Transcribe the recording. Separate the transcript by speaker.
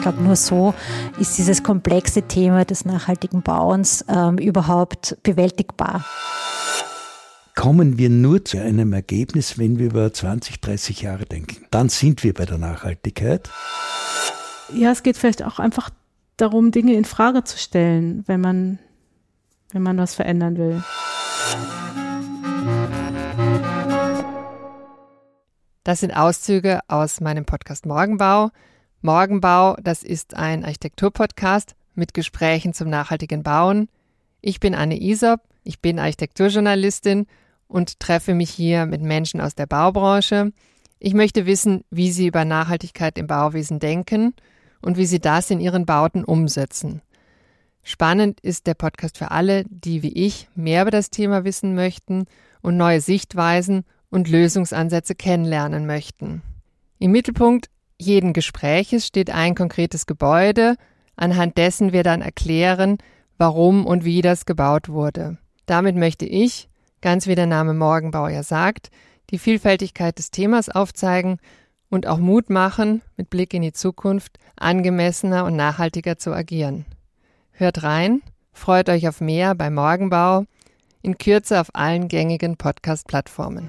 Speaker 1: ich glaube, nur so ist dieses komplexe Thema des nachhaltigen Bauens ähm, überhaupt bewältigbar
Speaker 2: kommen wir nur zu einem Ergebnis, wenn wir über 20, 30 Jahre denken. Dann sind wir bei der Nachhaltigkeit.
Speaker 3: Ja, es geht vielleicht auch einfach darum, Dinge in Frage zu stellen, wenn man, wenn man was verändern will.
Speaker 4: Das sind Auszüge aus meinem Podcast Morgenbau. Morgenbau, das ist ein Architekturpodcast mit Gesprächen zum nachhaltigen Bauen. Ich bin Anne Isop, ich bin Architekturjournalistin und treffe mich hier mit Menschen aus der Baubranche. Ich möchte wissen, wie sie über Nachhaltigkeit im Bauwesen denken und wie sie das in ihren Bauten umsetzen. Spannend ist der Podcast für alle, die wie ich mehr über das Thema wissen möchten und neue Sichtweisen und Lösungsansätze kennenlernen möchten. Im Mittelpunkt jeden Gespräches steht ein konkretes Gebäude, anhand dessen wir dann erklären, warum und wie das gebaut wurde. Damit möchte ich ganz wie der Name Morgenbau ja sagt, die Vielfältigkeit des Themas aufzeigen und auch Mut machen, mit Blick in die Zukunft angemessener und nachhaltiger zu agieren. Hört rein, freut euch auf mehr bei Morgenbau, in Kürze auf allen gängigen Podcast-Plattformen.